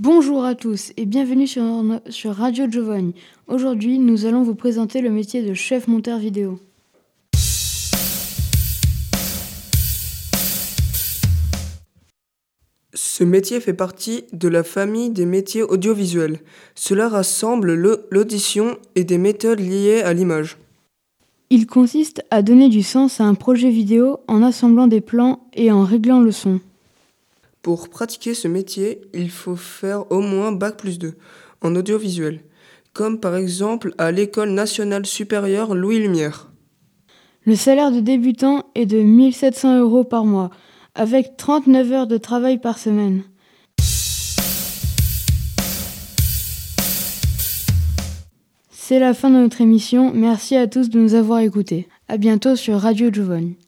Bonjour à tous et bienvenue sur, sur Radio Giovanni. Aujourd'hui, nous allons vous présenter le métier de chef monteur vidéo. Ce métier fait partie de la famille des métiers audiovisuels. Cela rassemble l'audition et des méthodes liées à l'image. Il consiste à donner du sens à un projet vidéo en assemblant des plans et en réglant le son. Pour pratiquer ce métier, il faut faire au moins Bac plus 2 en audiovisuel, comme par exemple à l'École nationale supérieure Louis Lumière. Le salaire de débutant est de 1700 euros par mois, avec 39 heures de travail par semaine. C'est la fin de notre émission. Merci à tous de nous avoir écoutés. À bientôt sur Radio Giovanni.